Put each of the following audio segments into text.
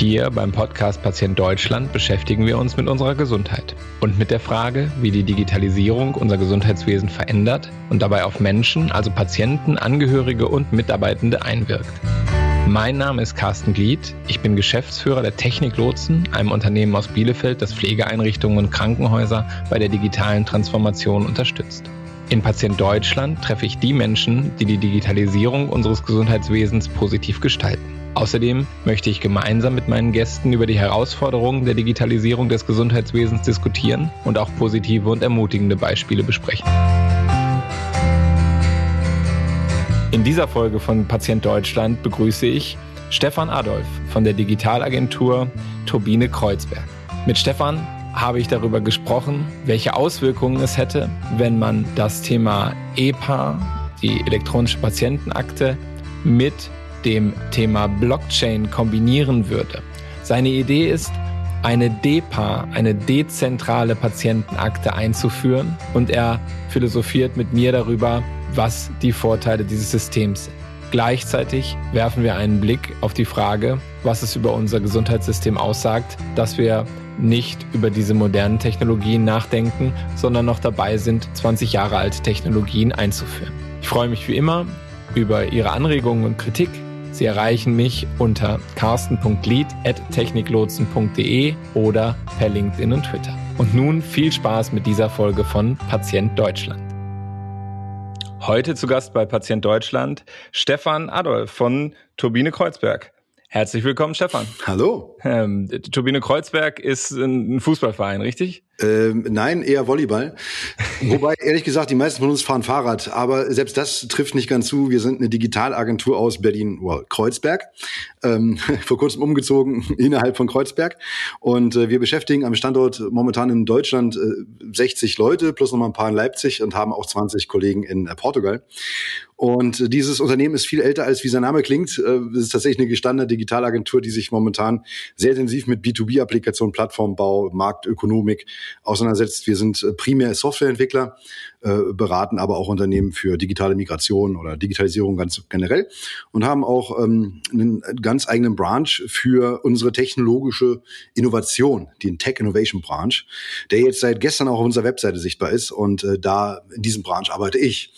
Hier beim Podcast Patient Deutschland beschäftigen wir uns mit unserer Gesundheit und mit der Frage, wie die Digitalisierung unser Gesundheitswesen verändert und dabei auf Menschen, also Patienten, Angehörige und Mitarbeitende einwirkt. Mein Name ist Carsten Glied. Ich bin Geschäftsführer der Technik Lotsen, einem Unternehmen aus Bielefeld, das Pflegeeinrichtungen und Krankenhäuser bei der digitalen Transformation unterstützt. In Patient Deutschland treffe ich die Menschen, die die Digitalisierung unseres Gesundheitswesens positiv gestalten. Außerdem möchte ich gemeinsam mit meinen Gästen über die Herausforderungen der Digitalisierung des Gesundheitswesens diskutieren und auch positive und ermutigende Beispiele besprechen. In dieser Folge von Patient Deutschland begrüße ich Stefan Adolf von der Digitalagentur Turbine Kreuzberg. Mit Stefan habe ich darüber gesprochen, welche Auswirkungen es hätte, wenn man das Thema EPA, die elektronische Patientenakte, mit dem Thema Blockchain kombinieren würde. Seine Idee ist, eine DEPA, eine dezentrale Patientenakte einzuführen und er philosophiert mit mir darüber, was die Vorteile dieses Systems sind. Gleichzeitig werfen wir einen Blick auf die Frage, was es über unser Gesundheitssystem aussagt, dass wir nicht über diese modernen Technologien nachdenken, sondern noch dabei sind, 20 Jahre alte Technologien einzuführen. Ich freue mich wie immer über Ihre Anregungen und Kritik. Sie erreichen mich unter carsten.lied.techniklotsen.de oder per LinkedIn und Twitter. Und nun viel Spaß mit dieser Folge von Patient Deutschland. Heute zu Gast bei Patient Deutschland Stefan Adolf von Turbine Kreuzberg. Herzlich willkommen, Stefan. Hallo. Ähm, Turbine Kreuzberg ist ein Fußballverein, richtig? Ähm, nein, eher Volleyball. Wobei, ehrlich gesagt, die meisten von uns fahren Fahrrad. Aber selbst das trifft nicht ganz zu. Wir sind eine Digitalagentur aus Berlin, well, Kreuzberg. Ähm, vor kurzem umgezogen innerhalb von Kreuzberg. Und äh, wir beschäftigen am Standort momentan in Deutschland äh, 60 Leute plus noch mal ein paar in Leipzig und haben auch 20 Kollegen in äh, Portugal. Und dieses Unternehmen ist viel älter, als wie sein Name klingt. Äh, es ist tatsächlich eine gestandene Digitalagentur, die sich momentan sehr intensiv mit B2B-Applikationen, Plattformbau, Marktökonomik auseinandersetzt. Wir sind äh, primär Softwareentwickler, äh, beraten aber auch Unternehmen für digitale Migration oder Digitalisierung ganz generell und haben auch ähm, einen ganz eigenen Branch für unsere technologische Innovation, den Tech Innovation Branch, der jetzt seit gestern auch auf unserer Webseite sichtbar ist. Und äh, da in diesem Branch arbeite ich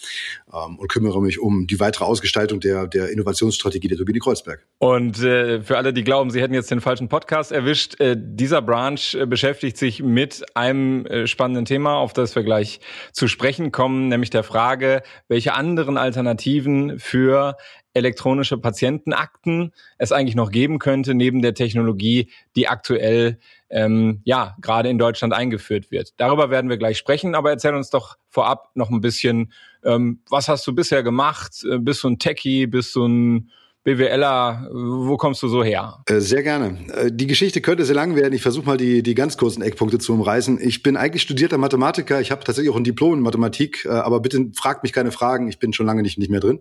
ähm, und kümmere mich um die weitere Ausgestaltung der, der Innovationsstrategie der Turbine Kreuzberg. Und äh, für alle, die glauben, sie hätten jetzt den falschen Podcast erwischt, äh, dieser Branch äh, beschäftigt sich mit einem äh, spannenden Thema, auf das wir gleich zu sprechen sprechen kommen, nämlich der Frage, welche anderen Alternativen für elektronische Patientenakten es eigentlich noch geben könnte, neben der Technologie, die aktuell ähm, ja gerade in Deutschland eingeführt wird. Darüber werden wir gleich sprechen, aber erzähl uns doch vorab noch ein bisschen, ähm, was hast du bisher gemacht? Äh, bist du ein Techie? Bist du ein BWLer, wo kommst du so her? Äh, sehr gerne. Äh, die Geschichte könnte sehr lang werden. Ich versuche mal die, die ganz kurzen Eckpunkte zu umreißen. Ich bin eigentlich studierter Mathematiker. Ich habe tatsächlich auch ein Diplom in Mathematik, äh, aber bitte fragt mich keine Fragen. Ich bin schon lange nicht, nicht mehr drin.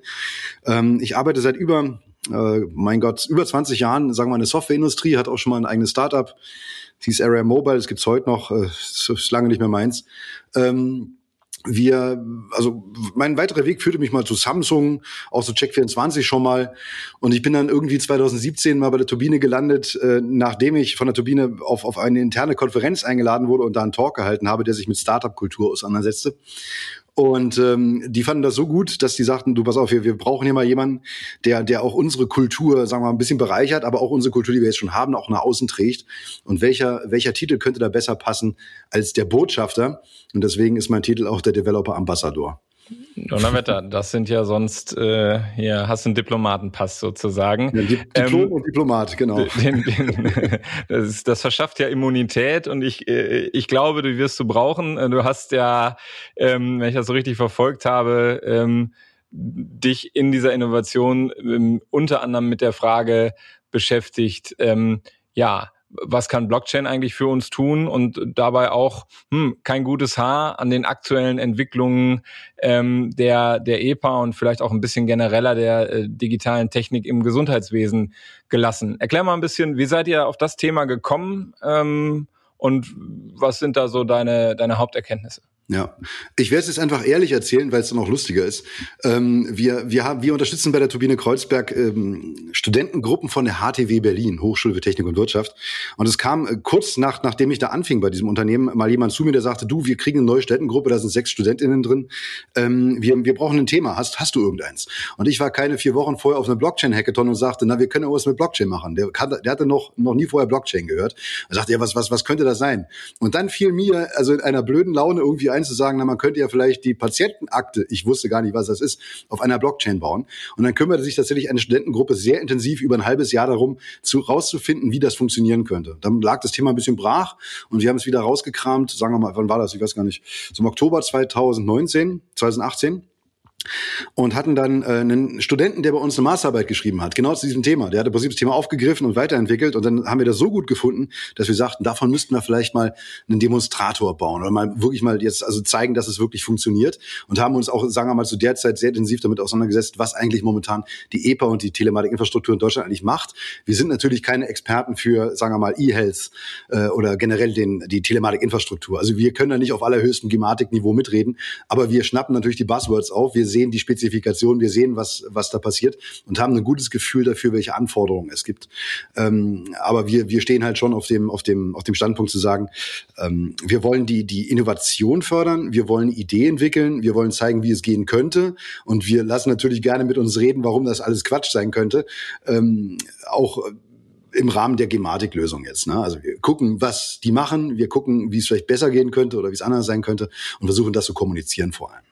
Ähm, ich arbeite seit über, mein Gott, über 20 Jahren, sagen wir mal, in der Softwareindustrie, hat auch schon mal ein eigenes Startup. Das hieß Area Mobile, das gibt's heute noch, ist lange nicht mehr meins. Ähm, wir, also mein weiterer Weg führte mich mal zu Samsung, auch zu Check24 schon mal. Und ich bin dann irgendwie 2017 mal bei der Turbine gelandet, äh, nachdem ich von der Turbine auf, auf eine interne Konferenz eingeladen wurde und da einen Talk gehalten habe, der sich mit Startup-Kultur auseinandersetzte. Und ähm, die fanden das so gut, dass die sagten, du pass auf, wir, wir brauchen hier mal jemanden, der, der auch unsere Kultur, sagen wir mal, ein bisschen bereichert, aber auch unsere Kultur, die wir jetzt schon haben, auch nach außen trägt. Und welcher, welcher Titel könnte da besser passen als der Botschafter? Und deswegen ist mein Titel auch der Developer Ambassador. Donnerwetter, das sind ja sonst, äh, hier hast du einen Diplomatenpass sozusagen. Ja, Diplom ähm, und Diplomat, genau. Den, den, das, ist, das verschafft ja Immunität und ich, äh, ich glaube, du wirst du brauchen. Du hast ja, ähm, wenn ich das so richtig verfolgt habe, ähm, dich in dieser Innovation ähm, unter anderem mit der Frage beschäftigt, ähm, ja, was kann Blockchain eigentlich für uns tun und dabei auch hm, kein gutes Haar an den aktuellen Entwicklungen ähm, der, der EPA und vielleicht auch ein bisschen genereller der äh, digitalen Technik im Gesundheitswesen gelassen. Erklär mal ein bisschen, wie seid ihr auf das Thema gekommen ähm, und was sind da so deine, deine Haupterkenntnisse? Ja, ich werde es jetzt einfach ehrlich erzählen, weil es dann auch lustiger ist. Ähm, wir, wir, haben, wir unterstützen bei der Turbine Kreuzberg ähm, Studentengruppen von der HTW Berlin, Hochschule für Technik und Wirtschaft. Und es kam äh, kurz nach, nachdem ich da anfing bei diesem Unternehmen, mal jemand zu mir, der sagte, du, wir kriegen eine neue Studentengruppe, da sind sechs StudentInnen drin. Ähm, wir, wir brauchen ein Thema. Hast, hast du irgendeins? Und ich war keine vier Wochen vorher auf einer Blockchain-Hackathon und sagte, na, wir können ja was mit Blockchain machen. Der, der hatte noch, noch nie vorher Blockchain gehört. Er sagte, ja, was, was, was könnte das sein? Und dann fiel mir, also in einer blöden Laune irgendwie ein, zu sagen, na, man könnte ja vielleicht die Patientenakte, ich wusste gar nicht, was das ist, auf einer Blockchain bauen. Und dann kümmerte sich tatsächlich eine Studentengruppe sehr intensiv über ein halbes Jahr darum, zu, rauszufinden, wie das funktionieren könnte. Dann lag das Thema ein bisschen brach und wir haben es wieder rausgekramt, sagen wir mal, wann war das? Ich weiß gar nicht. Im Oktober 2019, 2018 und hatten dann äh, einen Studenten, der bei uns eine Masterarbeit geschrieben hat, genau zu diesem Thema. Der hatte Prinzip das Thema aufgegriffen und weiterentwickelt und dann haben wir das so gut gefunden, dass wir sagten, davon müssten wir vielleicht mal einen Demonstrator bauen oder mal wirklich mal jetzt also zeigen, dass es wirklich funktioniert und haben uns auch, sagen wir mal, zu der Zeit sehr intensiv damit auseinandergesetzt, was eigentlich momentan die EPA und die Telematikinfrastruktur in Deutschland eigentlich macht. Wir sind natürlich keine Experten für, sagen wir mal, E-Health äh, oder generell den, die Telematikinfrastruktur. Also wir können da nicht auf allerhöchstem Gematik-Niveau mitreden, aber wir schnappen natürlich die Buzzwords auf. Wir sehen die Spezifikation, wir sehen, was, was da passiert und haben ein gutes Gefühl dafür, welche Anforderungen es gibt. Ähm, aber wir, wir stehen halt schon auf dem, auf dem, auf dem Standpunkt zu sagen, ähm, wir wollen die, die Innovation fördern, wir wollen Idee entwickeln, wir wollen zeigen, wie es gehen könnte und wir lassen natürlich gerne mit uns reden, warum das alles Quatsch sein könnte. Ähm, auch im Rahmen der Gematiklösung jetzt. Ne? Also wir gucken, was die machen, wir gucken, wie es vielleicht besser gehen könnte oder wie es anders sein könnte und versuchen das zu kommunizieren vor allem.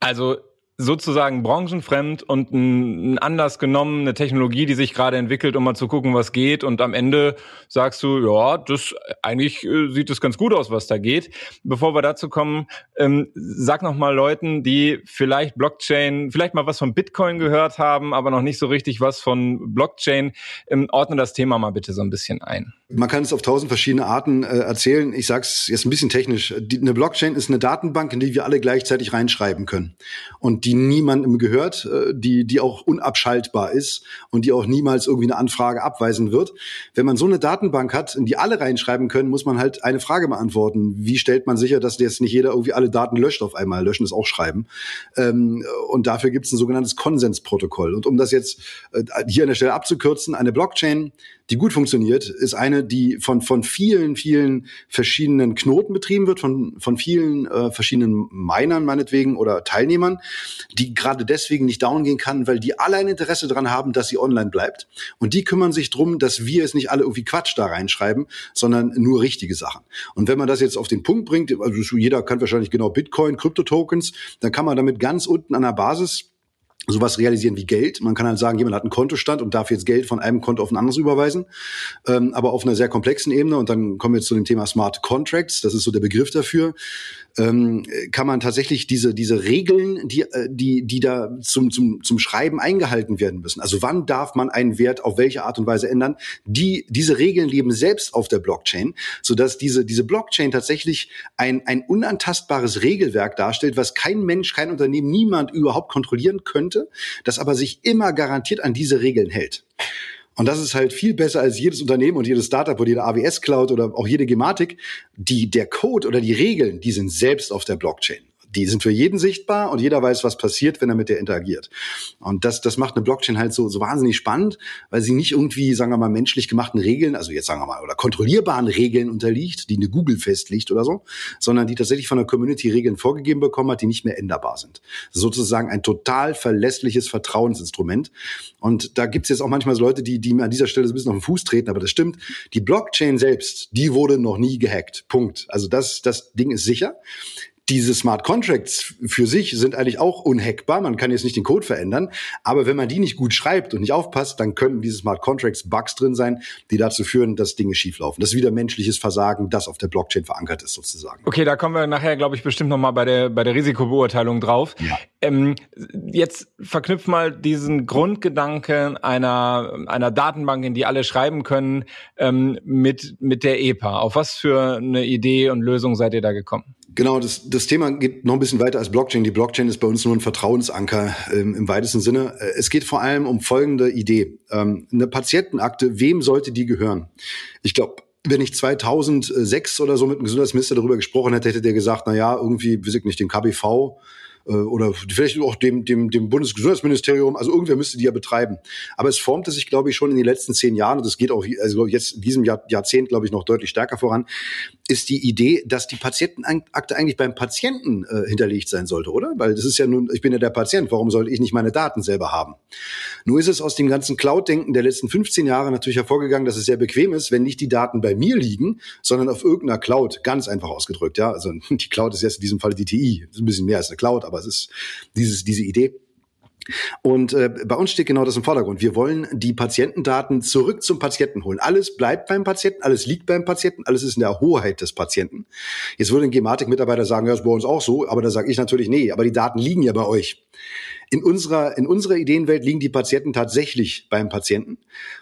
Also sozusagen branchenfremd und ein, anders genommen, eine Technologie, die sich gerade entwickelt, um mal zu gucken, was geht. Und am Ende sagst du, ja, das eigentlich äh, sieht es ganz gut aus, was da geht. Bevor wir dazu kommen, ähm, sag noch mal Leuten, die vielleicht Blockchain, vielleicht mal was von Bitcoin gehört haben, aber noch nicht so richtig was von Blockchain, ähm, ordne das Thema mal bitte so ein bisschen ein. Man kann es auf tausend verschiedene Arten äh, erzählen. Ich sage es jetzt ein bisschen technisch. Die, eine Blockchain ist eine Datenbank, in die wir alle gleichzeitig reinschreiben können und die niemandem gehört, äh, die die auch unabschaltbar ist und die auch niemals irgendwie eine Anfrage abweisen wird. Wenn man so eine Datenbank hat, in die alle reinschreiben können, muss man halt eine Frage beantworten: Wie stellt man sicher, dass jetzt nicht jeder irgendwie alle Daten löscht auf einmal? Löschen ist auch Schreiben. Ähm, und dafür gibt es ein sogenanntes Konsensprotokoll. Und um das jetzt äh, hier an der Stelle abzukürzen, eine Blockchain die gut funktioniert, ist eine, die von, von vielen, vielen verschiedenen Knoten betrieben wird, von, von vielen äh, verschiedenen Minern meinetwegen oder Teilnehmern, die gerade deswegen nicht down gehen kann, weil die alle ein Interesse daran haben, dass sie online bleibt. Und die kümmern sich drum, dass wir es nicht alle irgendwie Quatsch da reinschreiben, sondern nur richtige Sachen. Und wenn man das jetzt auf den Punkt bringt, also jeder kann wahrscheinlich genau Bitcoin, Kryptotokens, dann kann man damit ganz unten an der Basis sowas realisieren wie Geld. Man kann halt sagen, jemand hat einen Kontostand und darf jetzt Geld von einem Konto auf ein anderes überweisen, ähm, aber auf einer sehr komplexen Ebene. Und dann kommen wir jetzt zu dem Thema Smart Contracts. Das ist so der Begriff dafür ähm, kann man tatsächlich diese, diese Regeln, die, äh, die, die da zum, zum, zum Schreiben eingehalten werden müssen. Also wann darf man einen Wert auf welche Art und Weise ändern? Die, diese Regeln leben selbst auf der Blockchain, sodass diese, diese Blockchain tatsächlich ein, ein unantastbares Regelwerk darstellt, was kein Mensch, kein Unternehmen, niemand überhaupt kontrollieren könnte, das aber sich immer garantiert an diese Regeln hält. Und das ist halt viel besser als jedes Unternehmen und jedes Startup oder jede AWS Cloud oder auch jede Gematik. Die, der Code oder die Regeln, die sind selbst auf der Blockchain die sind für jeden sichtbar und jeder weiß, was passiert, wenn er mit der interagiert. Und das, das macht eine Blockchain halt so, so wahnsinnig spannend, weil sie nicht irgendwie, sagen wir mal, menschlich gemachten Regeln, also jetzt sagen wir mal, oder kontrollierbaren Regeln unterliegt, die eine Google festlegt oder so, sondern die tatsächlich von der Community Regeln vorgegeben bekommen hat, die nicht mehr änderbar sind. Sozusagen ein total verlässliches Vertrauensinstrument. Und da gibt's jetzt auch manchmal so Leute, die, die mir an dieser Stelle so ein bisschen auf den Fuß treten, aber das stimmt. Die Blockchain selbst, die wurde noch nie gehackt. Punkt. Also das, das Ding ist sicher diese Smart Contracts für sich sind eigentlich auch unhackbar. Man kann jetzt nicht den Code verändern. Aber wenn man die nicht gut schreibt und nicht aufpasst, dann können diese Smart Contracts Bugs drin sein, die dazu führen, dass Dinge schieflaufen. Das ist wieder menschliches Versagen, das auf der Blockchain verankert ist sozusagen. Okay, da kommen wir nachher, glaube ich, bestimmt noch mal bei der, bei der Risikobeurteilung drauf. Ja. Ähm, jetzt verknüpf mal diesen Grundgedanken einer, einer Datenbank, in die alle schreiben können, ähm, mit, mit der EPA. Auf was für eine Idee und Lösung seid ihr da gekommen? Genau, das, das Thema geht noch ein bisschen weiter als Blockchain. Die Blockchain ist bei uns nur ein Vertrauensanker ähm, im weitesten Sinne. Äh, es geht vor allem um folgende Idee. Ähm, eine Patientenakte, wem sollte die gehören? Ich glaube, wenn ich 2006 oder so mit dem Gesundheitsminister darüber gesprochen hätte, hätte der gesagt, na ja, irgendwie, weiß ich nicht, den KBV äh, oder vielleicht auch dem, dem, dem Bundesgesundheitsministerium, also irgendwer müsste die ja betreiben. Aber es formte sich, glaube ich, schon in den letzten zehn Jahren, und das geht auch also jetzt in diesem Jahr, Jahrzehnt, glaube ich, noch deutlich stärker voran, ist die Idee, dass die Patientenakte eigentlich beim Patienten äh, hinterlegt sein sollte, oder? Weil das ist ja nun, ich bin ja der Patient, warum sollte ich nicht meine Daten selber haben? Nur ist es aus dem ganzen Cloud-Denken der letzten 15 Jahre natürlich hervorgegangen, dass es sehr bequem ist, wenn nicht die Daten bei mir liegen, sondern auf irgendeiner Cloud, ganz einfach ausgedrückt, ja. Also die Cloud ist jetzt in diesem Fall die TI, ein bisschen mehr als eine Cloud, aber es ist dieses, diese Idee. Und äh, bei uns steht genau das im Vordergrund. Wir wollen die Patientendaten zurück zum Patienten holen. Alles bleibt beim Patienten, alles liegt beim Patienten, alles ist in der Hoheit des Patienten. Jetzt würde ein Gematik-Mitarbeiter sagen, ja, ist bei uns auch so, aber da sage ich natürlich, nee, aber die Daten liegen ja bei euch. In unserer, in unserer Ideenwelt liegen die Patienten tatsächlich beim Patienten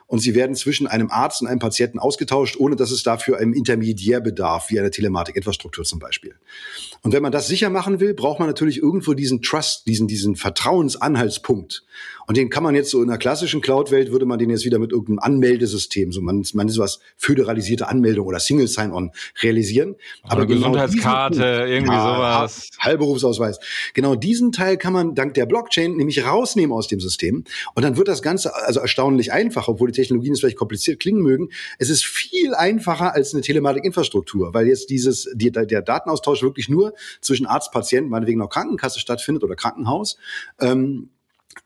und sie werden zwischen einem Arzt und einem Patienten ausgetauscht, ohne dass es dafür einen Intermediär bedarf, wie eine Telematikinfrastruktur zum Beispiel. Und wenn man das sicher machen will, braucht man natürlich irgendwo diesen Trust, diesen, diesen Vertrauensanhaltspunkt. Und den kann man jetzt so in der klassischen Cloud-Welt würde man den jetzt wieder mit irgendeinem Anmeldesystem, so man, man ist was föderalisierte Anmeldung oder Single Sign-On realisieren. Aber genau Gesundheitskarte, diesen, irgendwie ja, sowas. Heilberufsausweis. Genau diesen Teil kann man dank der Blockchain nämlich rausnehmen aus dem System. Und dann wird das Ganze also erstaunlich einfach, obwohl die Technologien es vielleicht kompliziert klingen mögen. Es ist viel einfacher als eine Telematik-Infrastruktur, weil jetzt dieses, die, der Datenaustausch wirklich nur zwischen Arzt, Patient, meinetwegen auch Krankenkasse stattfindet oder Krankenhaus. Ähm,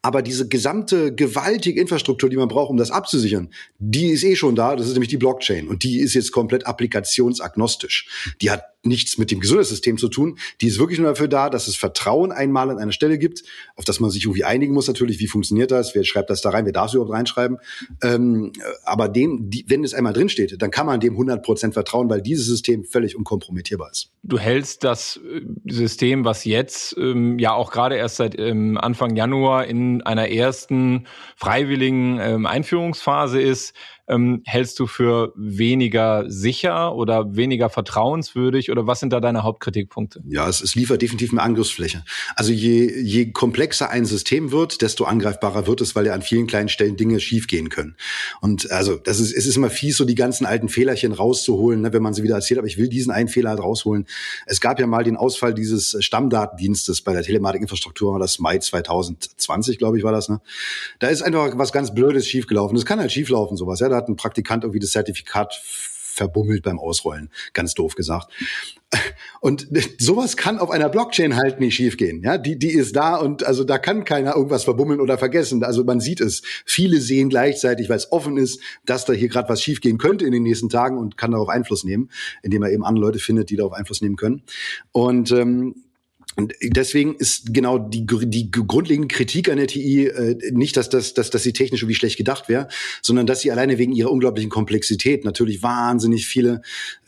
aber diese gesamte gewaltige Infrastruktur, die man braucht, um das abzusichern, die ist eh schon da. Das ist nämlich die Blockchain. Und die ist jetzt komplett applikationsagnostisch. Die hat nichts mit dem Gesundheitssystem zu tun. Die ist wirklich nur dafür da, dass es Vertrauen einmal an einer Stelle gibt, auf das man sich irgendwie einigen muss natürlich. Wie funktioniert das? Wer schreibt das da rein? Wer darf es überhaupt reinschreiben? Ähm, aber dem, die, wenn es einmal drinsteht, dann kann man dem 100 Prozent vertrauen, weil dieses System völlig unkompromittierbar ist. Du hältst das äh, System, was jetzt ähm, ja auch gerade erst seit ähm, Anfang Januar in einer ersten freiwilligen ähm, Einführungsphase ist, ähm, hältst du für weniger sicher oder weniger vertrauenswürdig oder was sind da deine Hauptkritikpunkte? Ja, es, es liefert definitiv mehr Angriffsfläche. Also je, je komplexer ein System wird, desto angreifbarer wird es, weil ja an vielen kleinen Stellen Dinge schiefgehen können. Und also das ist, es ist immer fies, so die ganzen alten Fehlerchen rauszuholen, ne, wenn man sie wieder erzählt, aber ich will diesen einen Fehler halt rausholen. Es gab ja mal den Ausfall dieses Stammdatendienstes bei der Telematikinfrastruktur, das Mai 2020, glaube ich, war das. Ne? Da ist einfach was ganz Blödes schiefgelaufen. Das kann halt schieflaufen, sowas. Ja, da hat ein Praktikant irgendwie das Zertifikat verbummelt beim Ausrollen, ganz doof gesagt. Und sowas kann auf einer Blockchain halt nicht schiefgehen. Ja, die, die ist da und also da kann keiner irgendwas verbummeln oder vergessen. Also man sieht es. Viele sehen gleichzeitig, weil es offen ist, dass da hier gerade was schiefgehen könnte in den nächsten Tagen und kann darauf Einfluss nehmen, indem er eben andere Leute findet, die darauf Einfluss nehmen können. Und ähm, und deswegen ist genau die, die grundlegende Kritik an der TI äh, nicht, dass, das, dass, dass sie technisch irgendwie schlecht gedacht wäre, sondern dass sie alleine wegen ihrer unglaublichen Komplexität natürlich wahnsinnig viele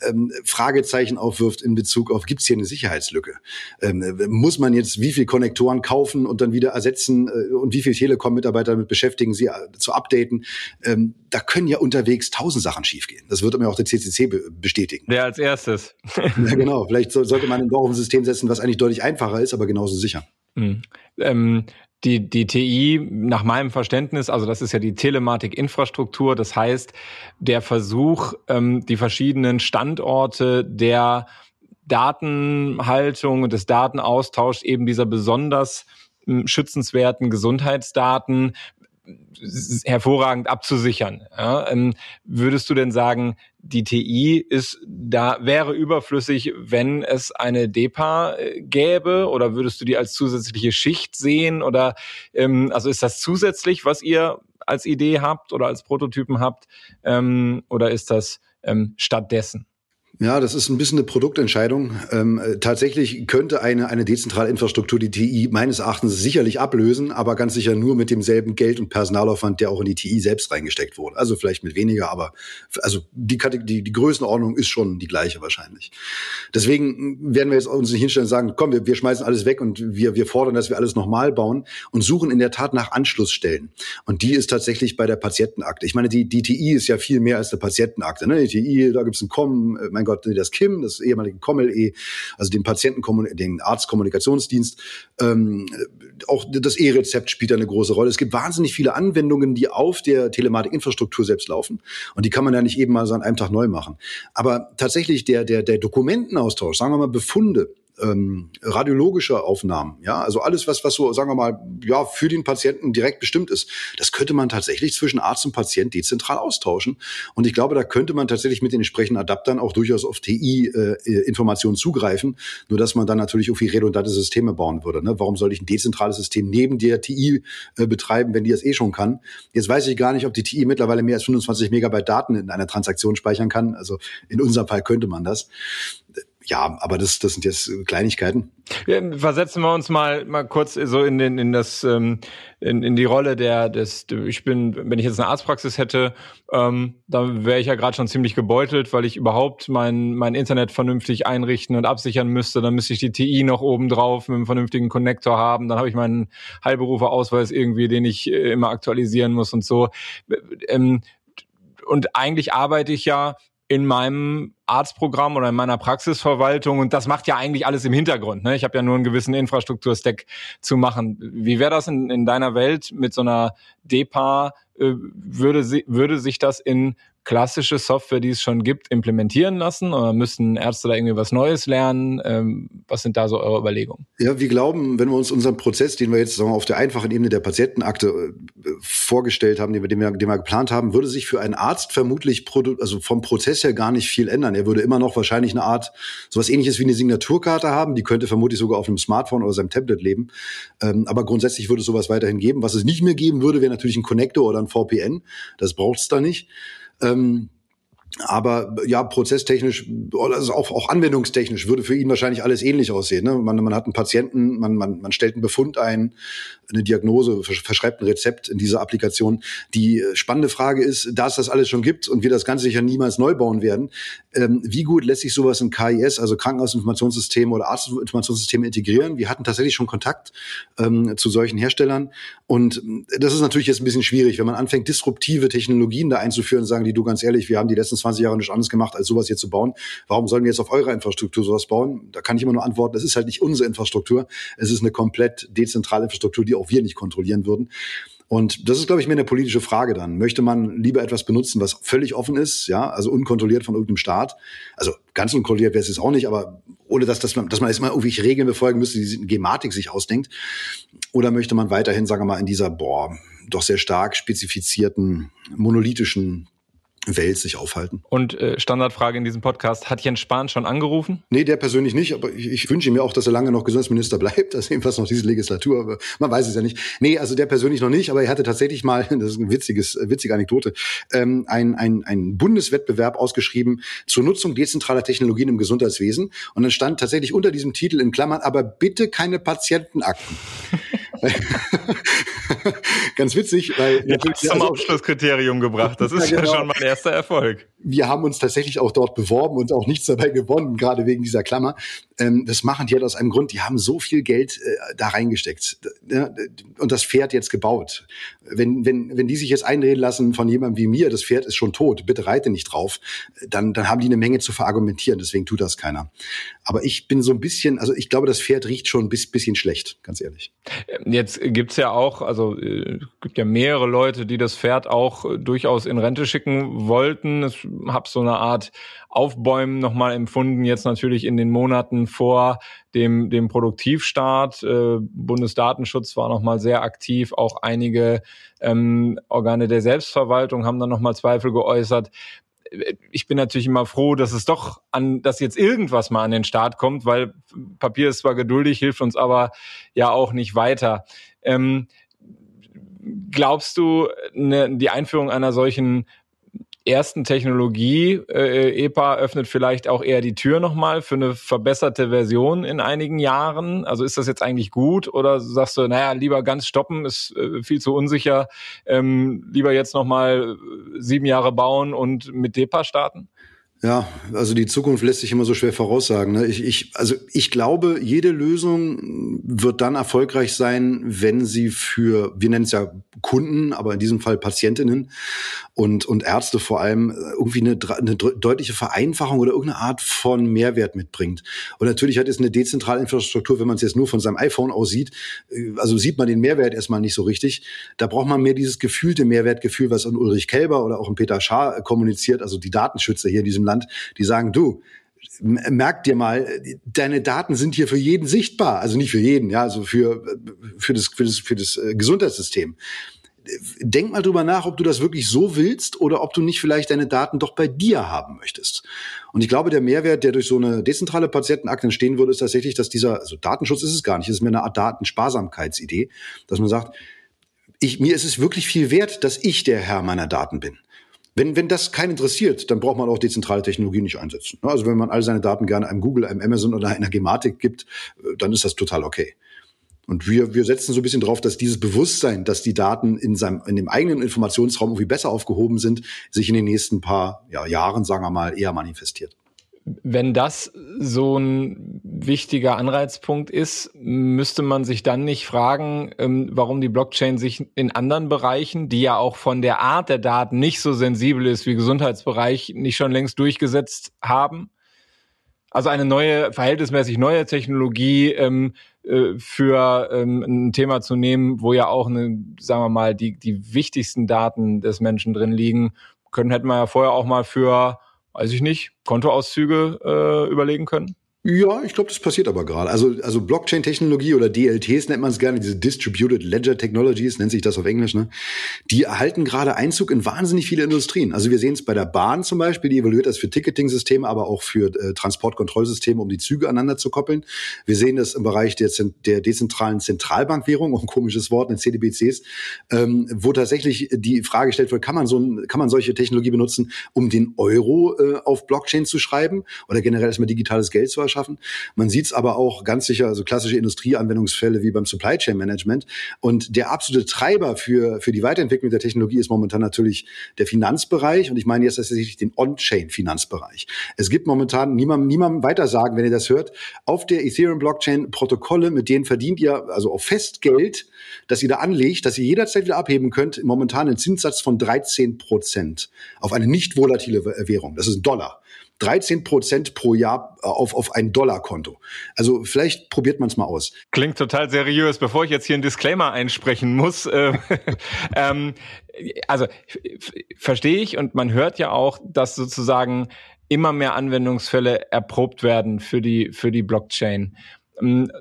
ähm, Fragezeichen aufwirft in Bezug auf, gibt es hier eine Sicherheitslücke? Ähm, muss man jetzt wie viel Konnektoren kaufen und dann wieder ersetzen äh, und wie viel Telekom-Mitarbeiter damit beschäftigen, sie äh, zu updaten? Ähm, da können ja unterwegs tausend Sachen schiefgehen. Das wird mir auch der CCC be bestätigen. Wer als erstes? ja, genau. Vielleicht so, sollte man ein System setzen, was eigentlich deutlich einfacher einfacher ist, aber genauso sicher. Mhm. Ähm, die, die TI, nach meinem Verständnis, also das ist ja die Telematik-Infrastruktur, das heißt, der Versuch, ähm, die verschiedenen Standorte der Datenhaltung und des Datenaustauschs eben dieser besonders hm, schützenswerten Gesundheitsdaten hervorragend abzusichern. Ja, ähm, würdest du denn sagen, die TI ist da wäre überflüssig, wenn es eine DEPA äh, gäbe, oder würdest du die als zusätzliche Schicht sehen? Oder ähm, also ist das zusätzlich, was ihr als Idee habt oder als Prototypen habt, ähm, oder ist das ähm, stattdessen? Ja, das ist ein bisschen eine Produktentscheidung. Ähm, äh, tatsächlich könnte eine, eine dezentrale Infrastruktur die TI meines Erachtens sicherlich ablösen, aber ganz sicher nur mit demselben Geld- und Personalaufwand, der auch in die TI selbst reingesteckt wurde. Also vielleicht mit weniger, aber also die, die, die Größenordnung ist schon die gleiche wahrscheinlich. Deswegen werden wir jetzt uns nicht hinstellen und sagen, komm, wir, wir schmeißen alles weg und wir, wir fordern, dass wir alles nochmal bauen und suchen in der Tat nach Anschlussstellen. Und die ist tatsächlich bei der Patientenakte. Ich meine, die, die TI ist ja viel mehr als eine Patientenakte. Ne? Die TI, da gibt's ein Kommen, mein Gott, das KIM, das ehemalige COMLE, also den Patienten, den Arztkommunikationsdienst. Ähm, auch das E-Rezept spielt eine große Rolle. Es gibt wahnsinnig viele Anwendungen, die auf der Telematikinfrastruktur selbst laufen. Und die kann man ja nicht eben mal so an einem Tag neu machen. Aber tatsächlich der, der, der Dokumentenaustausch, sagen wir mal Befunde, ähm, radiologische Aufnahmen, ja, also alles, was, was so, sagen wir mal, ja, für den Patienten direkt bestimmt ist, das könnte man tatsächlich zwischen Arzt und Patient dezentral austauschen. Und ich glaube, da könnte man tatsächlich mit den entsprechenden Adaptern auch durchaus auf TI-Informationen äh, zugreifen, nur dass man dann natürlich irgendwie redundante Systeme bauen würde. Ne? Warum soll ich ein dezentrales System neben der TI äh, betreiben, wenn die das eh schon kann? Jetzt weiß ich gar nicht, ob die TI mittlerweile mehr als 25 Megabyte Daten in einer Transaktion speichern kann. Also in unserem Fall könnte man das ja, aber das, das sind jetzt Kleinigkeiten. Ja, versetzen wir uns mal mal kurz so in den in das ähm, in, in die Rolle der des ich bin wenn ich jetzt eine Arztpraxis hätte ähm, dann wäre ich ja gerade schon ziemlich gebeutelt weil ich überhaupt mein mein Internet vernünftig einrichten und absichern müsste. Dann müsste ich die TI noch oben drauf mit einem vernünftigen Connector haben. Dann habe ich meinen Heilberuferausweis irgendwie den ich äh, immer aktualisieren muss und so. Ähm, und eigentlich arbeite ich ja in meinem Arztprogramm oder in meiner Praxisverwaltung und das macht ja eigentlich alles im Hintergrund. Ne? Ich habe ja nur einen gewissen Infrastrukturstack zu machen. Wie wäre das in, in deiner Welt mit so einer DEPA? Äh, würde, würde sich das in klassische Software, die es schon gibt, implementieren lassen? Oder müssen Ärzte da irgendwie was Neues lernen? Ähm, was sind da so eure Überlegungen? Ja, wir glauben, wenn wir uns unseren Prozess, den wir jetzt sagen wir, auf der einfachen Ebene der Patientenakte äh, vorgestellt haben, den wir, den, wir, geplant haben, würde sich für einen Arzt vermutlich also vom Prozess her gar nicht viel ändern. Er würde immer noch wahrscheinlich eine Art, sowas ähnliches wie eine Signaturkarte haben. Die könnte vermutlich sogar auf einem Smartphone oder seinem Tablet leben. Ähm, aber grundsätzlich würde es sowas weiterhin geben. Was es nicht mehr geben würde, wäre natürlich ein Connector oder ein VPN. Das braucht es da nicht. Ähm, aber ja, prozesstechnisch, also auch, auch anwendungstechnisch würde für ihn wahrscheinlich alles ähnlich aussehen. Ne? Man, man hat einen Patienten, man, man, man stellt einen Befund ein, eine Diagnose, verschreibt ein Rezept in dieser Applikation. Die äh, spannende Frage ist, da es das alles schon gibt und wir das Ganze sicher niemals neu bauen werden, ähm, wie gut lässt sich sowas in KIS, also Krankenhausinformationssysteme oder Arztinformationssysteme integrieren? Wir hatten tatsächlich schon Kontakt ähm, zu solchen Herstellern und äh, das ist natürlich jetzt ein bisschen schwierig, wenn man anfängt, disruptive Technologien da einzuführen, sagen die, du ganz ehrlich, wir haben die letzten 20 Jahre nichts anderes gemacht, als sowas hier zu bauen. Warum sollen wir jetzt auf eurer Infrastruktur sowas bauen? Da kann ich immer nur antworten, es ist halt nicht unsere Infrastruktur. Es ist eine komplett dezentrale Infrastruktur, die auch wir nicht kontrollieren würden. Und das ist, glaube ich, mehr eine politische Frage dann. Möchte man lieber etwas benutzen, was völlig offen ist, ja, also unkontrolliert von irgendeinem Staat? Also ganz unkontrolliert wäre es jetzt auch nicht, aber ohne dass, dass man, dass man jetzt mal irgendwelche Regeln befolgen müsste, die Gematik sich ausdenkt. Oder möchte man weiterhin, sagen wir mal, in dieser, boah, doch sehr stark spezifizierten, monolithischen Welt sich aufhalten. Und äh, Standardfrage in diesem Podcast, hat Jens Spahn schon angerufen? Nee, der persönlich nicht, aber ich, ich wünsche mir auch, dass er lange noch Gesundheitsminister bleibt, also jedenfalls noch diese Legislatur, aber man weiß es ja nicht. Nee, also der persönlich noch nicht, aber er hatte tatsächlich mal, das ist ein witziges, äh, witzige Anekdote, ähm, ein, ein, ein Bundeswettbewerb ausgeschrieben zur Nutzung dezentraler Technologien im Gesundheitswesen und dann stand tatsächlich unter diesem Titel in Klammern, aber bitte keine Patientenakten. Ganz witzig, weil ja, zum also, Abschlusskriterium gebracht. Das ist ja, genau. ja schon mein erster Erfolg. Wir haben uns tatsächlich auch dort beworben und auch nichts dabei gewonnen, gerade wegen dieser Klammer. Ähm, das machen die halt aus einem Grund. Die haben so viel Geld äh, da reingesteckt ne? und das Pferd jetzt gebaut. Wenn, wenn, wenn die sich jetzt einreden lassen von jemandem wie mir, das Pferd ist schon tot, bitte reite nicht drauf, dann, dann haben die eine Menge zu verargumentieren. Deswegen tut das keiner. Aber ich bin so ein bisschen, also ich glaube, das Pferd riecht schon ein bisschen schlecht, ganz ehrlich. Jetzt gibt's ja auch, also äh, gibt ja mehrere Leute, die das Pferd auch äh, durchaus in Rente schicken wollten. Ich habe so eine Art Aufbäumen nochmal empfunden, jetzt natürlich in den Monaten vor dem, dem Produktivstart. Äh, Bundesdatenschutz war nochmal sehr aktiv, auch einige ähm, Organe der Selbstverwaltung haben dann nochmal Zweifel geäußert ich bin natürlich immer froh, dass es doch an, dass jetzt irgendwas mal an den Start kommt, weil Papier ist zwar geduldig, hilft uns aber ja auch nicht weiter. Ähm, glaubst du, ne, die Einführung einer solchen ersten Technologie, äh, EPA öffnet vielleicht auch eher die Tür nochmal für eine verbesserte Version in einigen Jahren? Also ist das jetzt eigentlich gut oder sagst du, naja, lieber ganz stoppen, ist äh, viel zu unsicher, ähm, lieber jetzt nochmal sieben Jahre bauen und mit DEPA starten? Ja, also die Zukunft lässt sich immer so schwer voraussagen. Ne? Ich, ich, also ich glaube, jede Lösung wird dann erfolgreich sein, wenn sie für, wir nennen es ja Kunden, aber in diesem Fall Patientinnen und, und Ärzte vor allem irgendwie eine, eine deutliche Vereinfachung oder irgendeine Art von Mehrwert mitbringt. Und natürlich hat es eine dezentrale Infrastruktur, wenn man es jetzt nur von seinem iPhone aus sieht, also sieht man den Mehrwert erstmal nicht so richtig. Da braucht man mehr dieses gefühlte Mehrwertgefühl, was an Ulrich Kelber oder auch in Peter Schaar kommuniziert, also die Datenschützer hier in diesem Land Land, die sagen, du, merk dir mal, deine Daten sind hier für jeden sichtbar. Also nicht für jeden, ja, also für, für das, für das, für das äh, Gesundheitssystem. Denk mal drüber nach, ob du das wirklich so willst oder ob du nicht vielleicht deine Daten doch bei dir haben möchtest. Und ich glaube, der Mehrwert, der durch so eine dezentrale Patientenakte entstehen würde, ist tatsächlich, dass dieser, also Datenschutz ist es gar nicht, es ist mehr eine Art Datensparsamkeitsidee, dass man sagt, ich, mir ist es wirklich viel wert, dass ich der Herr meiner Daten bin. Wenn, wenn das keinen interessiert, dann braucht man auch dezentrale Technologie nicht einsetzen. Also wenn man all seine Daten gerne einem Google, einem Amazon oder einer Gematik gibt, äh, dann ist das total okay. Und wir, wir setzen so ein bisschen drauf, dass dieses Bewusstsein, dass die Daten in seinem, in dem eigenen Informationsraum irgendwie besser aufgehoben sind, sich in den nächsten paar ja, Jahren, sagen wir mal, eher manifestiert. Wenn das so ein wichtiger Anreizpunkt ist, müsste man sich dann nicht fragen, ähm, warum die Blockchain sich in anderen Bereichen, die ja auch von der Art der Daten nicht so sensibel ist wie Gesundheitsbereich, nicht schon längst durchgesetzt haben? Also eine neue, verhältnismäßig neue Technologie ähm, äh, für ähm, ein Thema zu nehmen, wo ja auch, eine, sagen wir mal, die, die wichtigsten Daten des Menschen drin liegen, können hätten wir ja vorher auch mal für weiß ich nicht, Kontoauszüge äh, überlegen können? Ja, ich glaube, das passiert aber gerade. Also, also Blockchain-Technologie oder DLTs nennt man es gerne, diese Distributed Ledger Technologies, nennt sich das auf Englisch, ne? Die erhalten gerade Einzug in wahnsinnig viele Industrien. Also wir sehen es bei der Bahn zum Beispiel, die evaluiert das für Ticketing-Systeme, aber auch für äh, Transportkontrollsysteme, um die Züge aneinander zu koppeln. Wir sehen das im Bereich der, der dezentralen Zentralbankwährung, auch ein komisches Wort, in CDBCs, ähm, wo tatsächlich die Frage gestellt wird, kann man so kann man solche Technologie benutzen, um den Euro äh, auf Blockchain zu schreiben oder generell erstmal digitales Geld zu schaffen. Man sieht es aber auch ganz sicher, also klassische Industrieanwendungsfälle wie beim Supply Chain Management. Und der absolute Treiber für, für die Weiterentwicklung der Technologie ist momentan natürlich der Finanzbereich. Und ich meine jetzt tatsächlich den On-Chain-Finanzbereich. Es gibt momentan niemandem, niemandem weiter sagen, wenn ihr das hört, auf der Ethereum-Blockchain Protokolle, mit denen verdient ihr also auf Festgeld, das ihr da anlegt, dass ihr jederzeit wieder abheben könnt, momentan einen Zinssatz von 13 Prozent auf eine nicht volatile Währung. Das ist ein Dollar. 13 Prozent pro Jahr äh, auf, auf ein Dollarkonto. Also vielleicht probiert man es mal aus. Klingt total seriös. Bevor ich jetzt hier einen Disclaimer einsprechen muss, äh, ähm, also verstehe ich und man hört ja auch, dass sozusagen immer mehr Anwendungsfälle erprobt werden für die für die Blockchain. Ähm,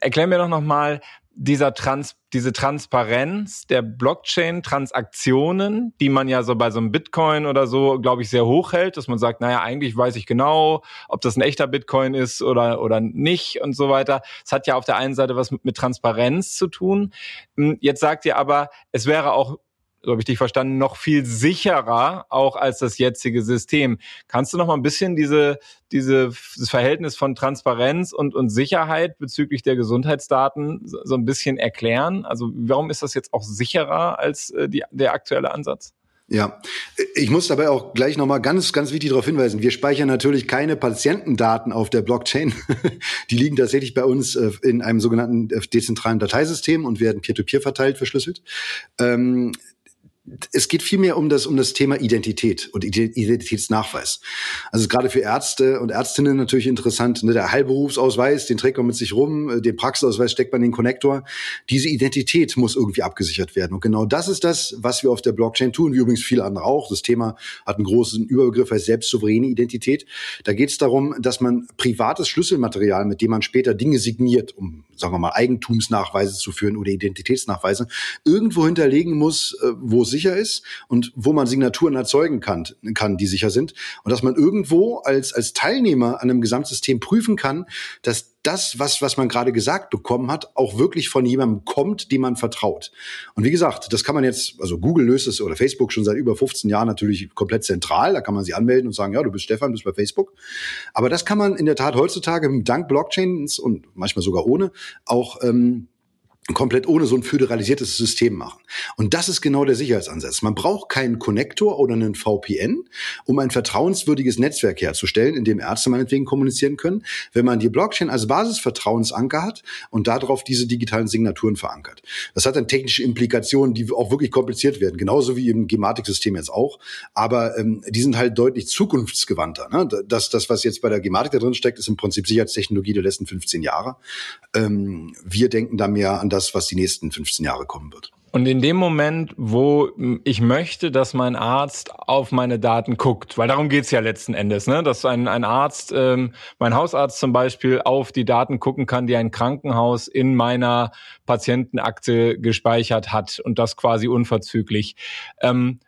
erklär mir doch noch mal, dieser Trans, diese Transparenz der Blockchain-Transaktionen, die man ja so bei so einem Bitcoin oder so, glaube ich, sehr hoch hält, dass man sagt, naja, eigentlich weiß ich genau, ob das ein echter Bitcoin ist oder, oder nicht und so weiter. Es hat ja auf der einen Seite was mit, mit Transparenz zu tun. Hm, jetzt sagt ihr aber, es wäre auch so habe ich dich verstanden, noch viel sicherer auch als das jetzige System. Kannst du noch mal ein bisschen diese, diese, das Verhältnis von Transparenz und, und Sicherheit bezüglich der Gesundheitsdaten so, so ein bisschen erklären? Also warum ist das jetzt auch sicherer als äh, die, der aktuelle Ansatz? Ja, ich muss dabei auch gleich nochmal ganz, ganz wichtig darauf hinweisen. Wir speichern natürlich keine Patientendaten auf der Blockchain. Die liegen tatsächlich bei uns äh, in einem sogenannten äh, dezentralen Dateisystem und werden peer-to-peer -peer verteilt, verschlüsselt. Es geht vielmehr um das, um das Thema Identität und Identitätsnachweis. Also gerade für Ärzte und Ärztinnen natürlich interessant. Ne? Der Heilberufsausweis, den trägt man mit sich rum, äh, den Praxisausweis steckt man in den Konnektor. Diese Identität muss irgendwie abgesichert werden. Und genau das ist das, was wir auf der Blockchain tun, wie übrigens viele andere auch. Das Thema hat einen großen Überbegriff als selbstsouveräne Identität. Da geht es darum, dass man privates Schlüsselmaterial, mit dem man später Dinge signiert, um, sagen wir mal, Eigentumsnachweise zu führen oder Identitätsnachweise, irgendwo hinterlegen muss, äh, wo es sicher ist und wo man Signaturen erzeugen kann, kann, die sicher sind. Und dass man irgendwo als, als Teilnehmer an einem Gesamtsystem prüfen kann, dass das, was, was man gerade gesagt bekommen hat, auch wirklich von jemandem kommt, dem man vertraut. Und wie gesagt, das kann man jetzt, also Google löst es oder Facebook schon seit über 15 Jahren natürlich komplett zentral. Da kann man sich anmelden und sagen, ja, du bist Stefan, bist bei Facebook. Aber das kann man in der Tat heutzutage dank Blockchains und manchmal sogar ohne auch ähm, komplett ohne so ein föderalisiertes System machen. Und das ist genau der Sicherheitsansatz. Man braucht keinen Connector oder einen VPN, um ein vertrauenswürdiges Netzwerk herzustellen, in dem Ärzte meinetwegen kommunizieren können. Wenn man die Blockchain als Basisvertrauensanker hat und darauf diese digitalen Signaturen verankert. Das hat dann technische Implikationen, die auch wirklich kompliziert werden, genauso wie im Gematik-System jetzt auch. Aber ähm, die sind halt deutlich zukunftsgewandter. Ne? Das, das, was jetzt bei der Gematik da drin steckt, ist im Prinzip Sicherheitstechnologie der letzten 15 Jahre. Ähm, wir denken da mehr an das, was die nächsten 15 Jahre kommen wird. Und in dem Moment, wo ich möchte, dass mein Arzt auf meine Daten guckt, weil darum geht's ja letzten Endes, ne? dass ein, ein Arzt, ähm, mein Hausarzt zum Beispiel, auf die Daten gucken kann, die ein Krankenhaus in meiner Patientenakte gespeichert hat und das quasi unverzüglich. Ähm,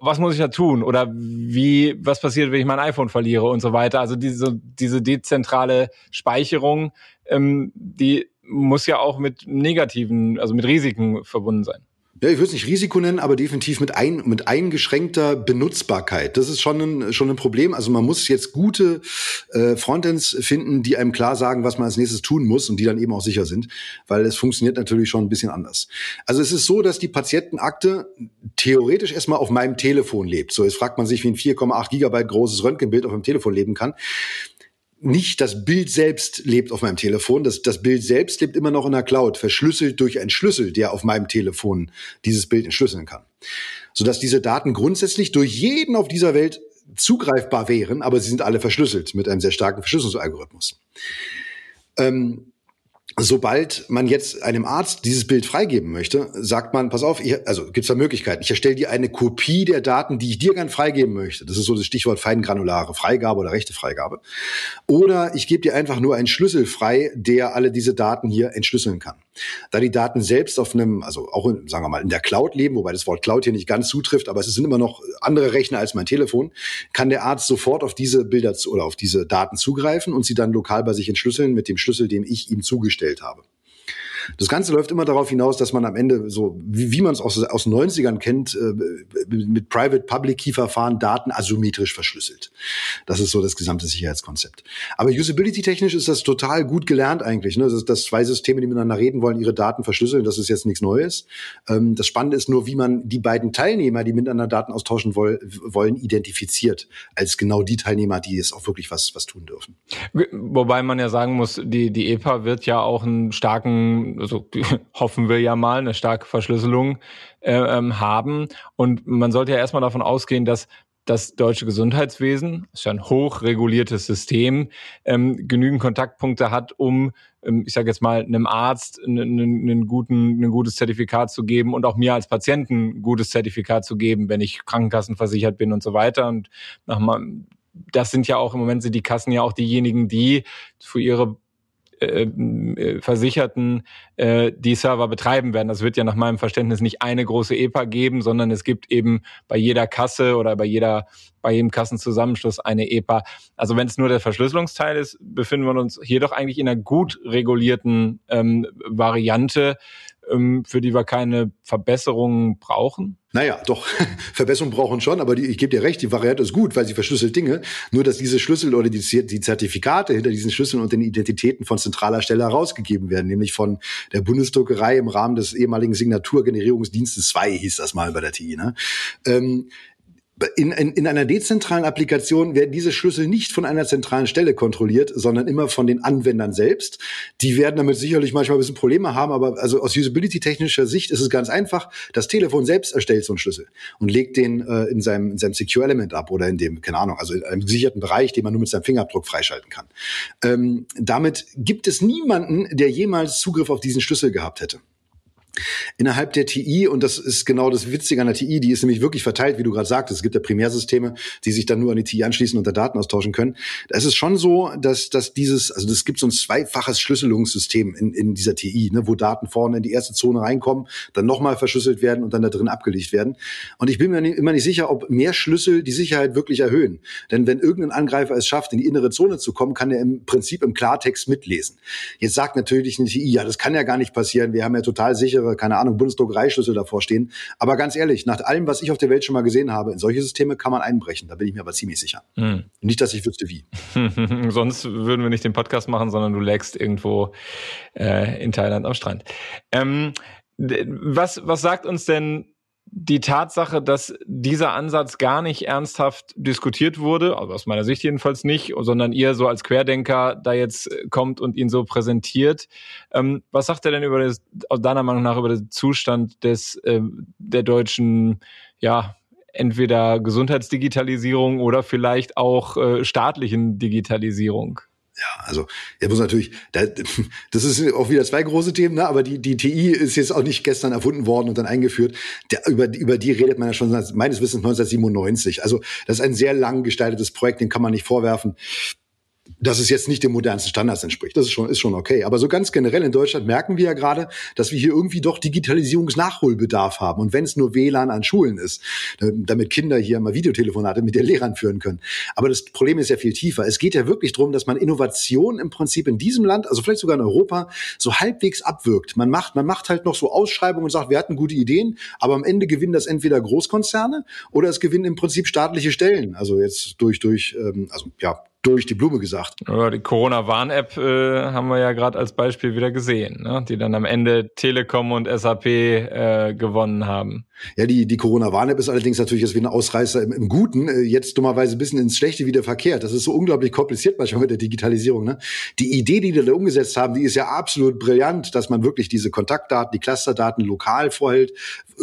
was muss ich da tun? Oder wie, was passiert, wenn ich mein iPhone verliere und so weiter? Also diese, diese dezentrale Speicherung, ähm, die muss ja auch mit negativen, also mit Risiken verbunden sein. Ja, ich würde es nicht Risiko nennen, aber definitiv mit, ein, mit eingeschränkter Benutzbarkeit. Das ist schon ein, schon ein Problem. Also man muss jetzt gute äh, Frontends finden, die einem klar sagen, was man als nächstes tun muss und die dann eben auch sicher sind, weil es funktioniert natürlich schon ein bisschen anders. Also es ist so, dass die Patientenakte theoretisch erstmal auf meinem Telefon lebt. So, jetzt fragt man sich, wie ein 4,8 Gigabyte großes Röntgenbild auf dem Telefon leben kann nicht das Bild selbst lebt auf meinem Telefon. Das, das Bild selbst lebt immer noch in der Cloud, verschlüsselt durch einen Schlüssel, der auf meinem Telefon dieses Bild entschlüsseln kann. Sodass diese Daten grundsätzlich durch jeden auf dieser Welt zugreifbar wären, aber sie sind alle verschlüsselt mit einem sehr starken Verschlüsselungsalgorithmus. Ähm, sobald man jetzt einem Arzt dieses Bild freigeben möchte, sagt man, pass auf, ich, also gibt es da Möglichkeiten. Ich erstelle dir eine Kopie der Daten, die ich dir gern freigeben möchte. Das ist so das Stichwort feingranulare Freigabe oder rechte Freigabe. Oder ich gebe dir einfach nur einen Schlüssel frei, der alle diese Daten hier entschlüsseln kann. Da die Daten selbst auf einem, also auch in, sagen wir mal in der Cloud leben, wobei das Wort Cloud hier nicht ganz zutrifft, aber es sind immer noch andere Rechner als mein Telefon, kann der Arzt sofort auf diese Bilder oder auf diese Daten zugreifen und sie dann lokal bei sich entschlüsseln mit dem Schlüssel, den ich ihm zugestellt habe. Das Ganze läuft immer darauf hinaus, dass man am Ende so, wie, wie man es aus, aus den 90ern kennt, äh, mit Private-Public-Key-Verfahren Daten asymmetrisch verschlüsselt. Das ist so das gesamte Sicherheitskonzept. Aber usability-technisch ist das total gut gelernt eigentlich. Ne? Das dass zwei Systeme, die miteinander reden wollen, ihre Daten verschlüsseln. Das ist jetzt nichts Neues. Ähm, das Spannende ist nur, wie man die beiden Teilnehmer, die miteinander Daten austauschen woll wollen, identifiziert. Als genau die Teilnehmer, die es auch wirklich was, was tun dürfen. Wobei man ja sagen muss, die, die EPA wird ja auch einen starken also hoffen wir ja mal, eine starke Verschlüsselung äh, ähm, haben. Und man sollte ja erstmal davon ausgehen, dass das deutsche Gesundheitswesen, ist ja ein hochreguliertes System, ähm, genügend Kontaktpunkte hat, um, ähm, ich sage jetzt mal, einem Arzt einen, guten, ein gutes Zertifikat zu geben und auch mir als Patienten ein gutes Zertifikat zu geben, wenn ich krankenkassenversichert bin und so weiter. Und nach das sind ja auch im Moment sind die Kassen ja auch diejenigen, die für ihre äh, äh, Versicherten äh, die Server betreiben werden. Das wird ja nach meinem Verständnis nicht eine große EPA geben, sondern es gibt eben bei jeder Kasse oder bei jeder bei jedem Kassenzusammenschluss eine EPA. Also wenn es nur der Verschlüsselungsteil ist, befinden wir uns hier doch eigentlich in einer gut regulierten ähm, Variante, für die wir keine Verbesserungen brauchen? Naja, doch, Verbesserungen brauchen schon, aber die, ich gebe dir recht, die Variante ist gut, weil sie verschlüsselt Dinge. Nur, dass diese Schlüssel oder die, die Zertifikate hinter diesen Schlüsseln und den Identitäten von zentraler Stelle herausgegeben werden, nämlich von der Bundesdruckerei im Rahmen des ehemaligen Signaturgenerierungsdienstes 2, hieß das mal bei der TI. Ne? Ähm, in, in, in einer dezentralen Applikation werden diese Schlüssel nicht von einer zentralen Stelle kontrolliert, sondern immer von den Anwendern selbst. Die werden damit sicherlich manchmal ein bisschen Probleme haben, aber also aus usability-technischer Sicht ist es ganz einfach. Das Telefon selbst erstellt so einen Schlüssel und legt den äh, in seinem, in seinem Secure Element ab oder in dem, keine Ahnung, also in einem gesicherten Bereich, den man nur mit seinem Fingerabdruck freischalten kann. Ähm, damit gibt es niemanden, der jemals Zugriff auf diesen Schlüssel gehabt hätte. Innerhalb der TI, und das ist genau das Witzige an der TI, die ist nämlich wirklich verteilt, wie du gerade sagtest. Es gibt ja Primärsysteme, die sich dann nur an die TI anschließen und da Daten austauschen können. Es ist schon so, dass, dass dieses, also es gibt so ein zweifaches Schlüsselungssystem in, in dieser TI, ne, wo Daten vorne in die erste Zone reinkommen, dann nochmal verschlüsselt werden und dann da drin abgelegt werden. Und ich bin mir immer nicht sicher, ob mehr Schlüssel die Sicherheit wirklich erhöhen. Denn wenn irgendein Angreifer es schafft, in die innere Zone zu kommen, kann er im Prinzip im Klartext mitlesen. Jetzt sagt natürlich eine TI, ja, das kann ja gar nicht passieren. Wir haben ja total sicher sichere, keine Ahnung, Bundesdruckereischlüssel davor stehen. Aber ganz ehrlich, nach allem, was ich auf der Welt schon mal gesehen habe, in solche Systeme kann man einbrechen. Da bin ich mir aber ziemlich sicher. Mhm. Nicht, dass ich wüsste, wie. Sonst würden wir nicht den Podcast machen, sondern du lägst irgendwo äh, in Thailand am Strand. Ähm, was, was sagt uns denn die Tatsache, dass dieser Ansatz gar nicht ernsthaft diskutiert wurde, also aus meiner Sicht jedenfalls nicht, sondern ihr so als Querdenker da jetzt kommt und ihn so präsentiert. Ähm, was sagt er denn über das, aus deiner Meinung nach über den Zustand des äh, der deutschen, ja, entweder Gesundheitsdigitalisierung oder vielleicht auch äh, staatlichen Digitalisierung? Ja, also er muss natürlich, das ist auch wieder zwei große Themen, ne? aber die, die TI ist jetzt auch nicht gestern erfunden worden und dann eingeführt. Der, über, über die redet man ja schon meines Wissens 1997. Also das ist ein sehr lang gestaltetes Projekt, den kann man nicht vorwerfen dass es jetzt nicht den modernsten Standards entspricht. Das ist schon, ist schon okay. Aber so ganz generell in Deutschland merken wir ja gerade, dass wir hier irgendwie doch Digitalisierungsnachholbedarf haben. Und wenn es nur WLAN an Schulen ist, damit Kinder hier mal Videotelefonate mit den Lehrern führen können. Aber das Problem ist ja viel tiefer. Es geht ja wirklich darum, dass man Innovation im Prinzip in diesem Land, also vielleicht sogar in Europa, so halbwegs abwirkt. Man macht, man macht halt noch so Ausschreibungen und sagt, wir hatten gute Ideen, aber am Ende gewinnen das entweder Großkonzerne oder es gewinnen im Prinzip staatliche Stellen. Also jetzt durch, durch, ähm, also ja, durch die Blume gesagt. Die Corona-Warn-App äh, haben wir ja gerade als Beispiel wieder gesehen, ne? die dann am Ende Telekom und SAP äh, gewonnen haben. Ja, die, die Corona-Warn-App ist allerdings natürlich jetzt wie ein Ausreißer im, im Guten, äh, jetzt dummerweise ein bisschen ins Schlechte wieder verkehrt. Das ist so unglaublich kompliziert manchmal mit der Digitalisierung. Ne? Die Idee, die die da umgesetzt haben, die ist ja absolut brillant, dass man wirklich diese Kontaktdaten, die Clusterdaten lokal vorhält,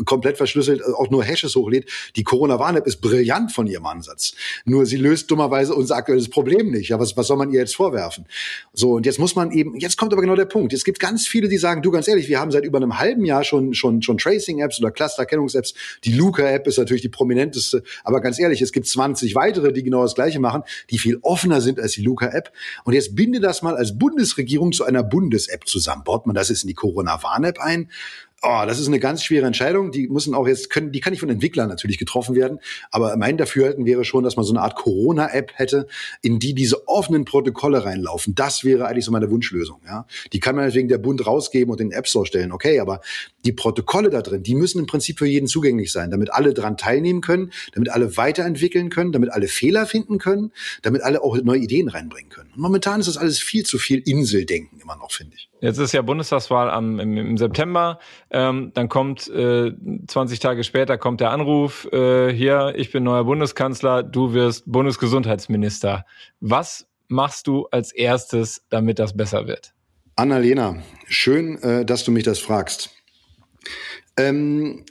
komplett verschlüsselt, äh, auch nur Hashes hochlädt. Die Corona-Warn-App ist brillant von ihrem Ansatz. Nur sie löst dummerweise unser aktuelles Problem nicht. Ja, was, was soll man ihr jetzt vorwerfen? So, und jetzt muss man eben, jetzt kommt aber genau der Punkt. Es gibt ganz viele, die sagen, du ganz ehrlich, wir haben seit über einem halben Jahr schon, schon, schon Tracing-Apps oder Cluster-Erkennungs-Apps. Die Luca-App ist natürlich die prominenteste. Aber ganz ehrlich, es gibt 20 weitere, die genau das Gleiche machen, die viel offener sind als die Luca-App. Und jetzt binde das mal als Bundesregierung zu einer Bundes-App zusammen. Baut man das jetzt in die Corona-Warn-App ein? Oh, das ist eine ganz schwere Entscheidung. Die müssen auch jetzt können, die kann nicht von Entwicklern natürlich getroffen werden. Aber mein Dafürhalten wäre schon, dass man so eine Art Corona-App hätte, in die diese offenen Protokolle reinlaufen. Das wäre eigentlich so meine Wunschlösung. Ja, die kann man deswegen der Bund rausgeben und in den App Store stellen. Okay, aber die Protokolle da drin, die müssen im Prinzip für jeden zugänglich sein, damit alle dran teilnehmen können, damit alle weiterentwickeln können, damit alle Fehler finden können, damit alle auch neue Ideen reinbringen können. Und momentan ist das alles viel zu viel Inseldenken immer noch, finde ich. Jetzt ist ja Bundestagswahl am, im, im September. Ähm, dann kommt äh, 20 Tage später kommt der Anruf, äh, hier, ich bin neuer Bundeskanzler, du wirst Bundesgesundheitsminister. Was machst du als erstes, damit das besser wird? Annalena, schön, äh, dass du mich das fragst. Ähm,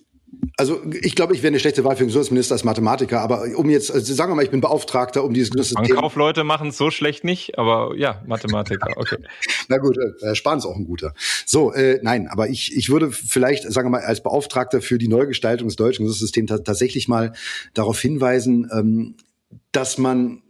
also ich glaube, ich wäre eine schlechte Wahl für den Gesundheitsminister als Mathematiker, aber um jetzt, also sagen wir mal, ich bin Beauftragter, um dieses System. Kaufleute machen es so schlecht nicht, aber ja, Mathematiker, okay. Na gut, äh, Herr Spahn ist auch ein guter. So, äh, nein, aber ich, ich würde vielleicht, sagen wir mal, als Beauftragter für die Neugestaltung des deutschen Gesundheitssystems tatsächlich mal darauf hinweisen, ähm, dass man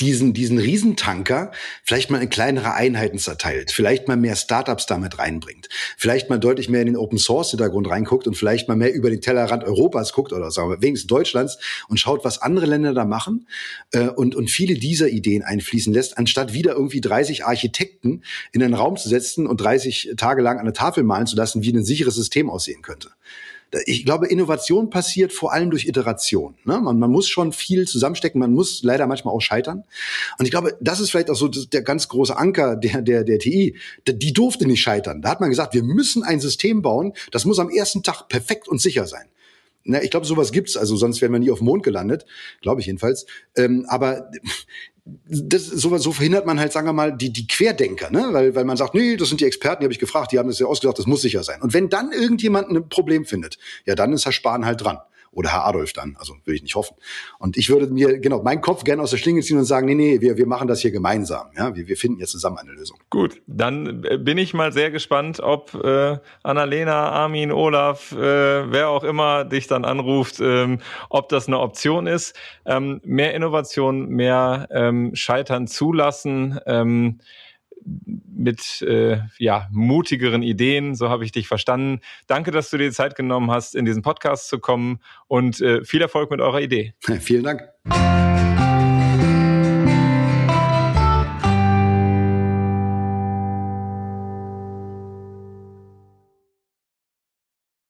diesen, diesen Riesentanker vielleicht mal in kleinere Einheiten zerteilt, vielleicht mal mehr Startups damit reinbringt, vielleicht mal deutlich mehr in den Open Source Hintergrund reinguckt und vielleicht mal mehr über den Tellerrand Europas guckt oder sagen wir wenigstens Deutschlands und schaut, was andere Länder da machen äh, und, und viele dieser Ideen einfließen lässt, anstatt wieder irgendwie 30 Architekten in einen Raum zu setzen und 30 Tage lang an der Tafel malen zu lassen, wie ein sicheres System aussehen könnte ich glaube, Innovation passiert vor allem durch Iteration. Ne? Man, man muss schon viel zusammenstecken, man muss leider manchmal auch scheitern. Und ich glaube, das ist vielleicht auch so der ganz große Anker der, der, der TI. Die durfte nicht scheitern. Da hat man gesagt, wir müssen ein System bauen, das muss am ersten Tag perfekt und sicher sein. Ich glaube, sowas gibt's, also sonst wären wir nie auf dem Mond gelandet, glaube ich jedenfalls. Ähm, aber das, so, so verhindert man halt, sagen wir mal, die, die Querdenker, ne? weil, weil man sagt, nee, das sind die Experten, die habe ich gefragt, die haben das ja ausgesagt, das muss sicher sein. Und wenn dann irgendjemand ein Problem findet, ja, dann ist Herr Spahn halt dran oder Herr Adolf dann. Also will ich nicht hoffen. Und ich würde mir, genau, meinen Kopf gerne aus der Schlinge ziehen und sagen, nee, nee, wir, wir machen das hier gemeinsam. Ja, wir, wir finden jetzt zusammen eine Lösung. Gut, dann äh, bin ich mal sehr gespannt, ob äh, Annalena, Armin, Olaf, äh, wer auch immer dich dann anruft, ähm, ob das eine Option ist. Ähm, mehr Innovation, mehr ähm, Scheitern zulassen. Ähm, mit äh, ja, mutigeren Ideen, so habe ich dich verstanden. Danke, dass du dir die Zeit genommen hast, in diesen Podcast zu kommen und äh, viel Erfolg mit eurer Idee. Vielen Dank.